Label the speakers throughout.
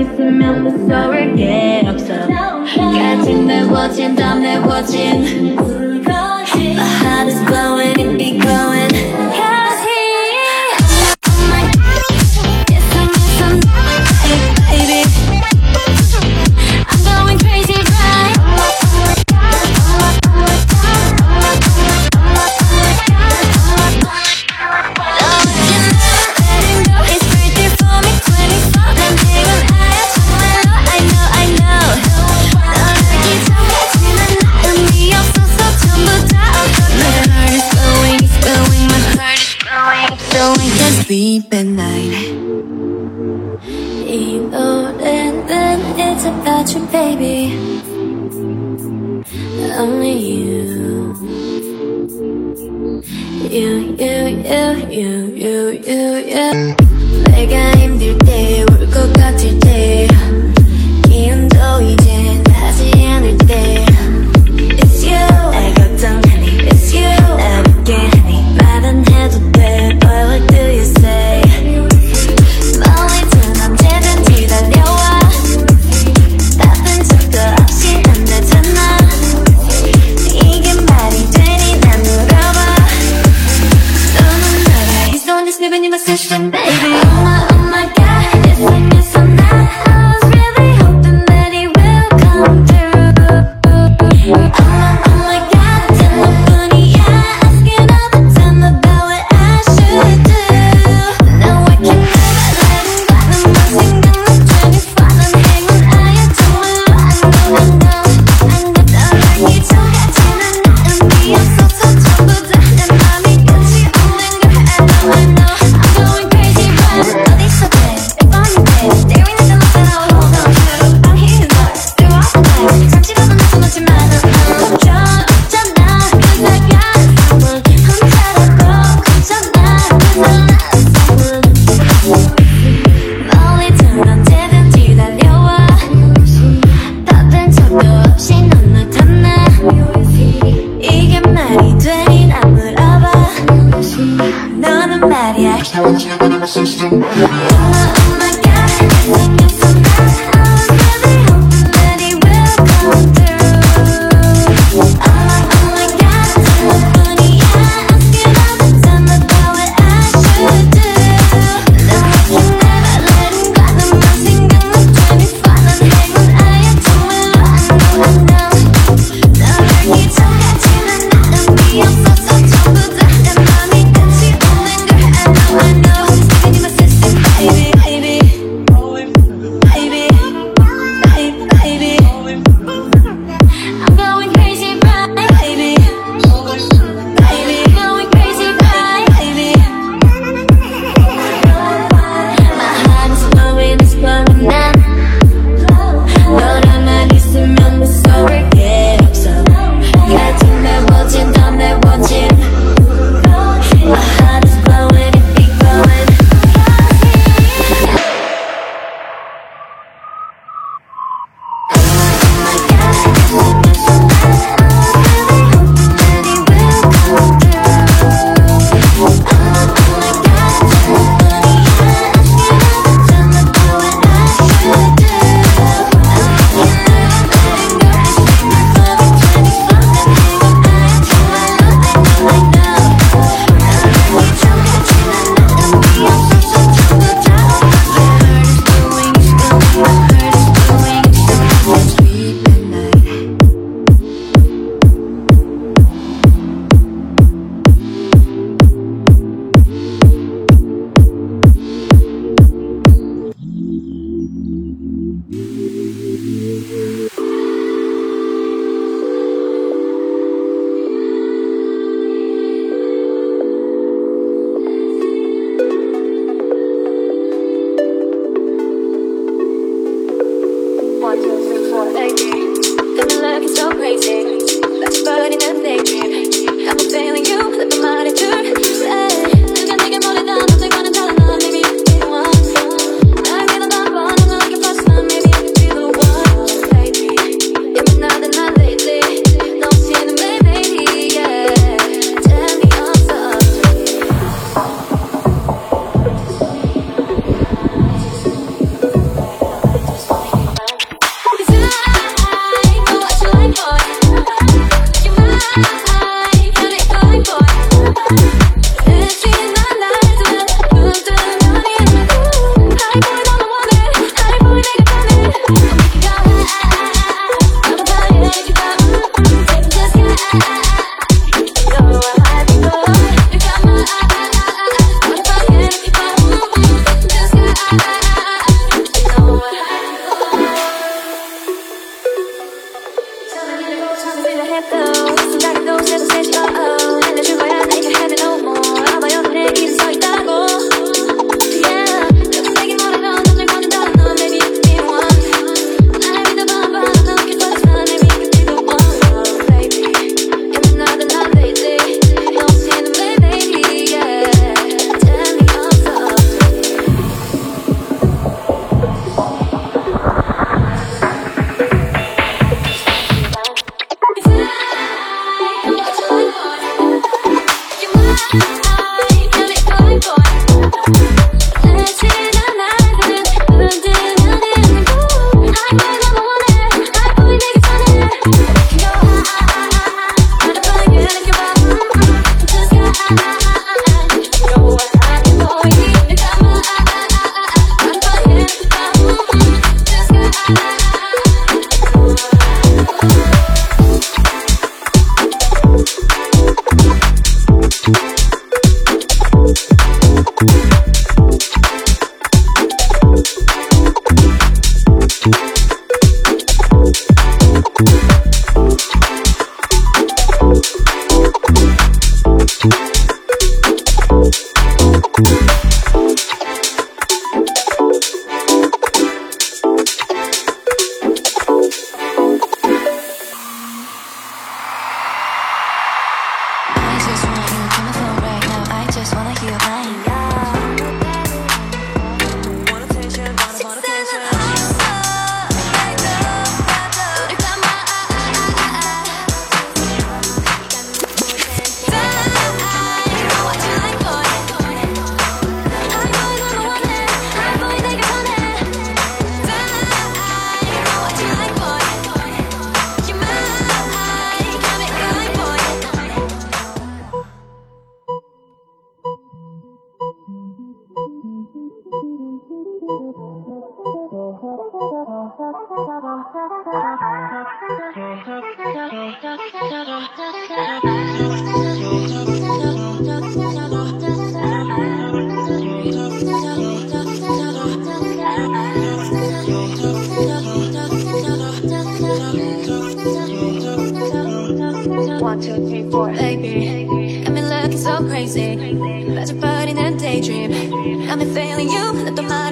Speaker 1: i'm in the store again i'm sorry get upset，该进的我进，当的我进，My heart is blowing, it be going. One, two, three, four. Baby, got me looking so crazy. About your body in a daydream. Got me feeling you, let the mind.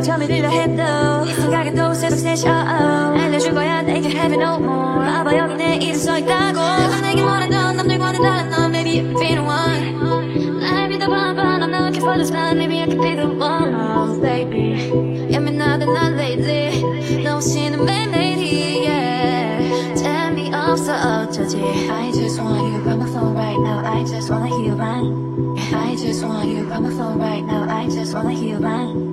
Speaker 1: tell me 또 처음이라 해도 이 생각에도 새롭새 샤워 알려줄 거야 내게 have it no more. 봐봐 여기 내 이름 써있다고. 내가 내게 말하던 남들과는 다른 너 Maybe you be the one I'll be the one but I'm looking for the sun Maybe I can be the one. Oh baby 예민하다 난 lazy. 너 없이는 매일 lady yeah 재미 없어 어쩌지? I just want you by my phone right now. I just wanna hear you run. I just want you by my phone right now. I just wanna hear you run.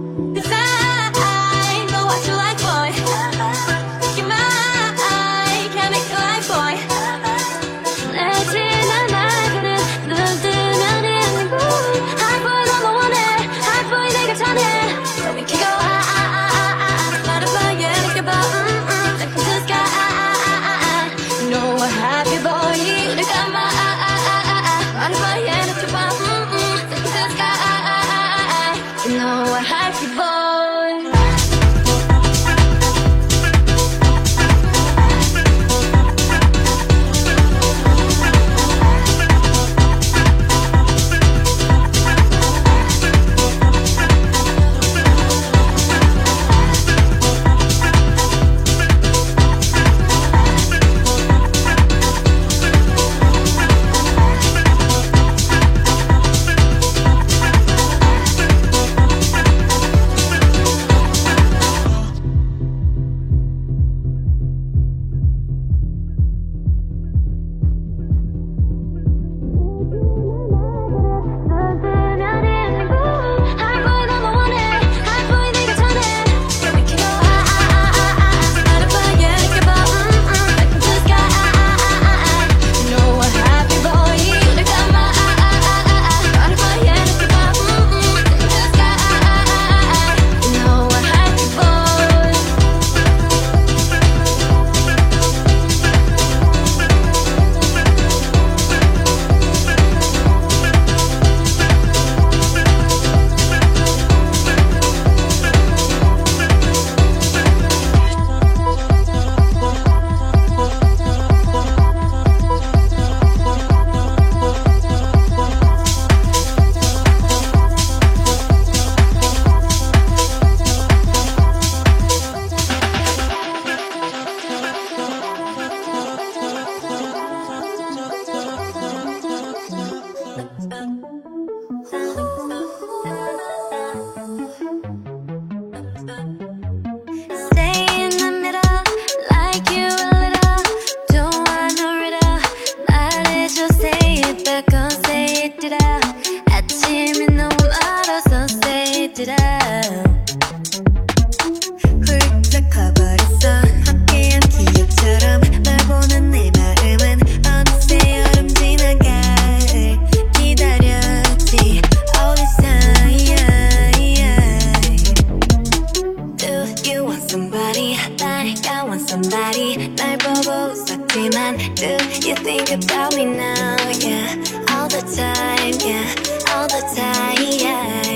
Speaker 1: somebody. 날 보고 웃었지만 Do you
Speaker 2: think about me
Speaker 1: now, yeah All the time, yeah All the time, yeah.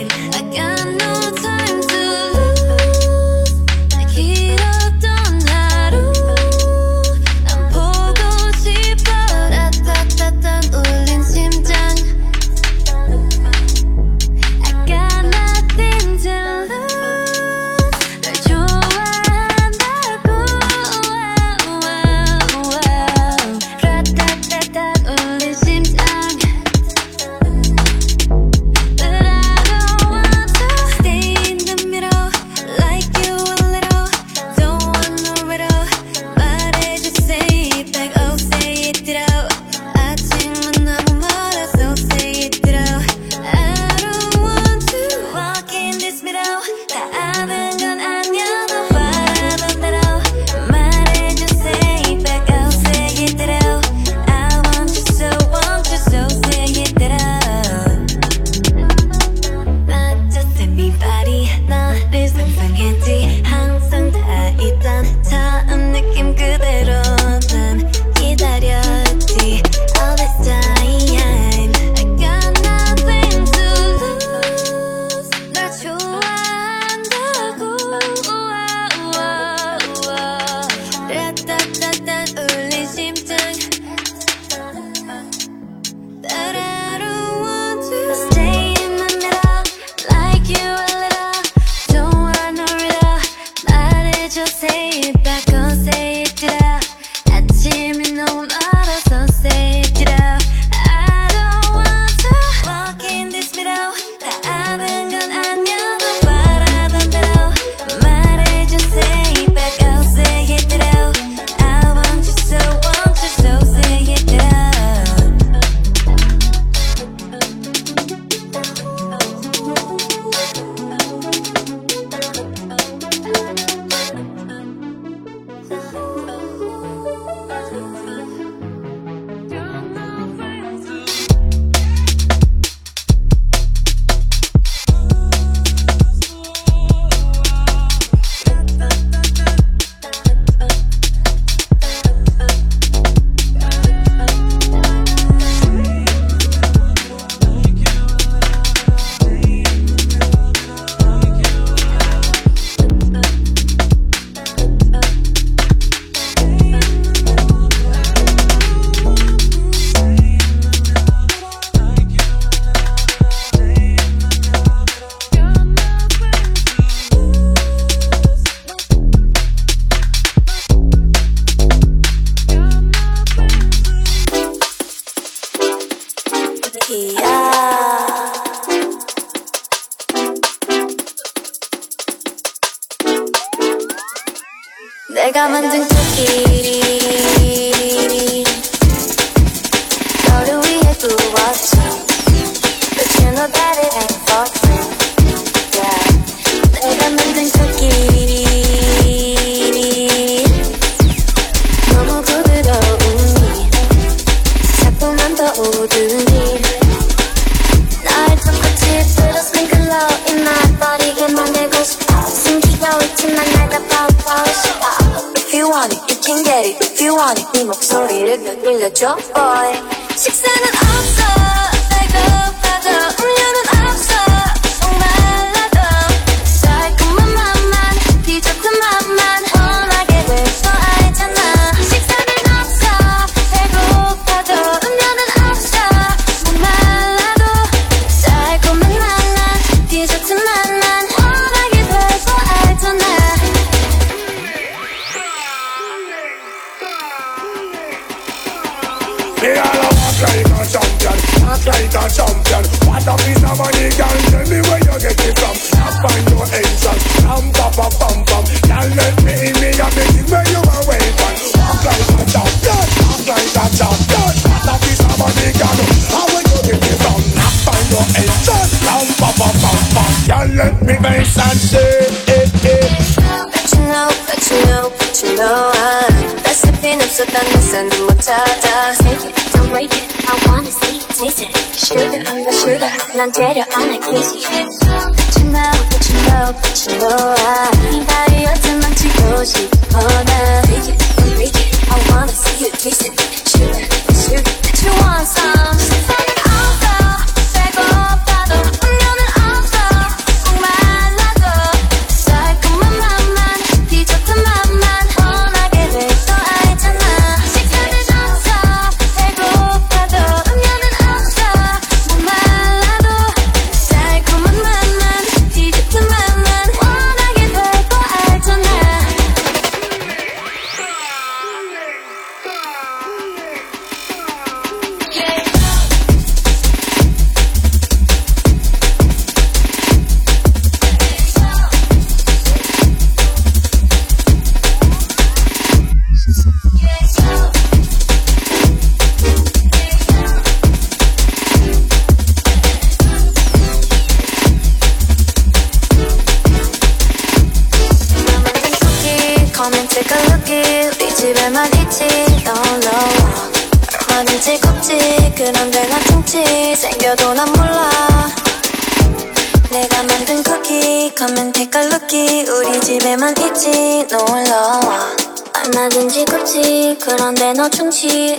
Speaker 1: Lanchero, I'm like Missy.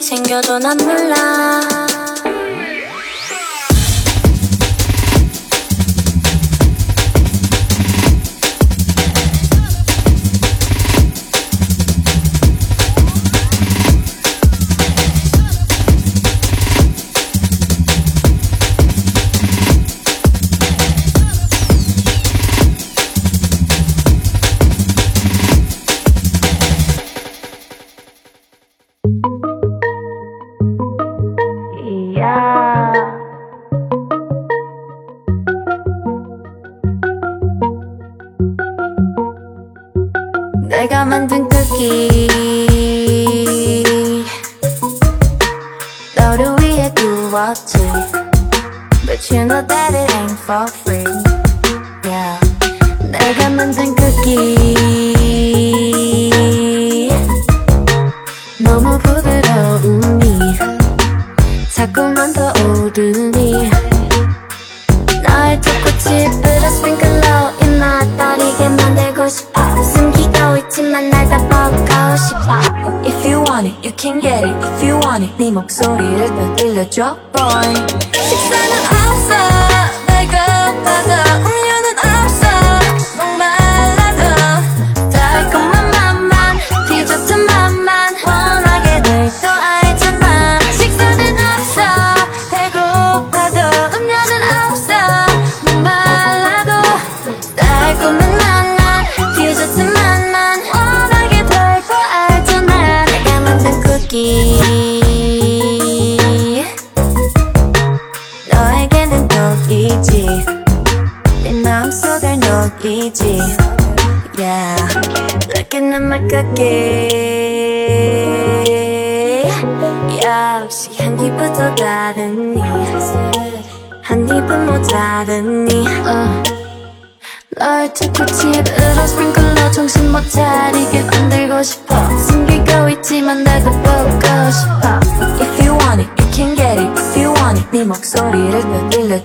Speaker 1: 생겨도 난 몰라.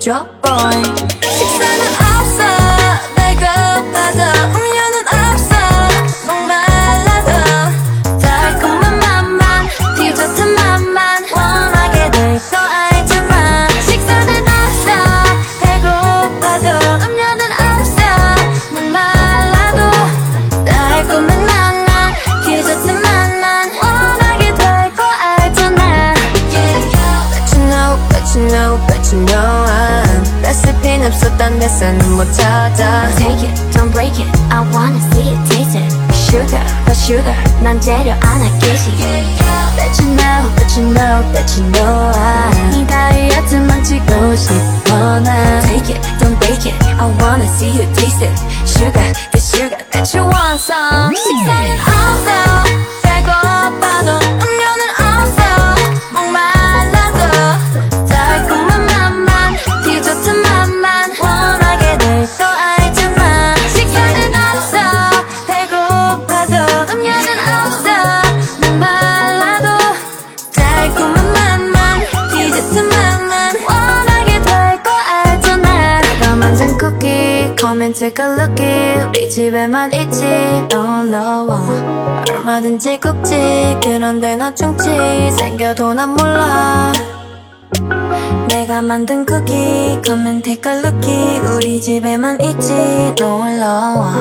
Speaker 1: 줘 more da Take it, don't break it. I wanna see it, taste it. Sugar, but sugar. 난 재료 하나 깨지 That you know, but you know, that you know I. 이 다이어트만 찍고 싶어 난 Take it, don't break it. I wanna see you, taste it. 우리 집에만 있지. 놀러와. 얼마든지 굽지 그런데 너 충치. 생겨도 난 몰라. 내가 만든 쿠키 검은 색깔 루키. 우리 집에만 있지. 놀러와.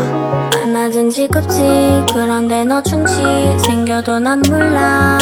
Speaker 1: 얼마든지 굽지 그런데 너 충치. 생겨도 난 몰라.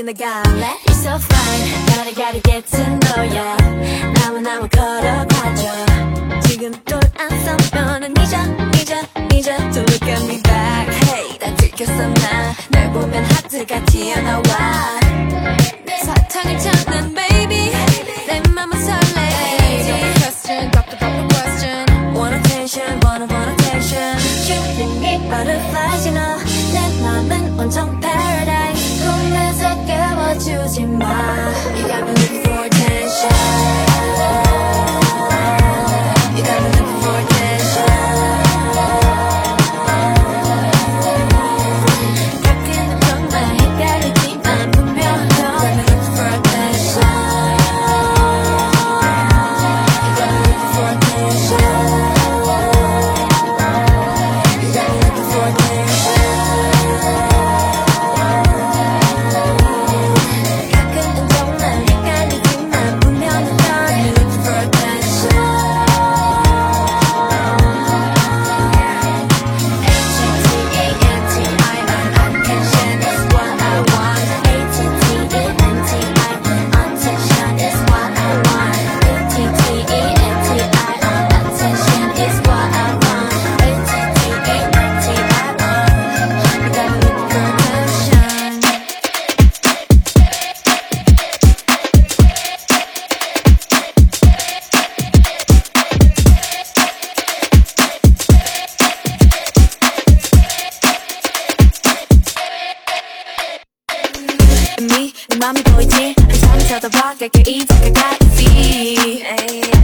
Speaker 1: 지나갈래 You're so fine. 너를 가리 get to know 나무나무 걸어가죠 지금 또안 서면은 잊어 잊어 잊어. Don't look at me back Hey 다 들켰어 나날 보면 하트가 튀어나와. sexy.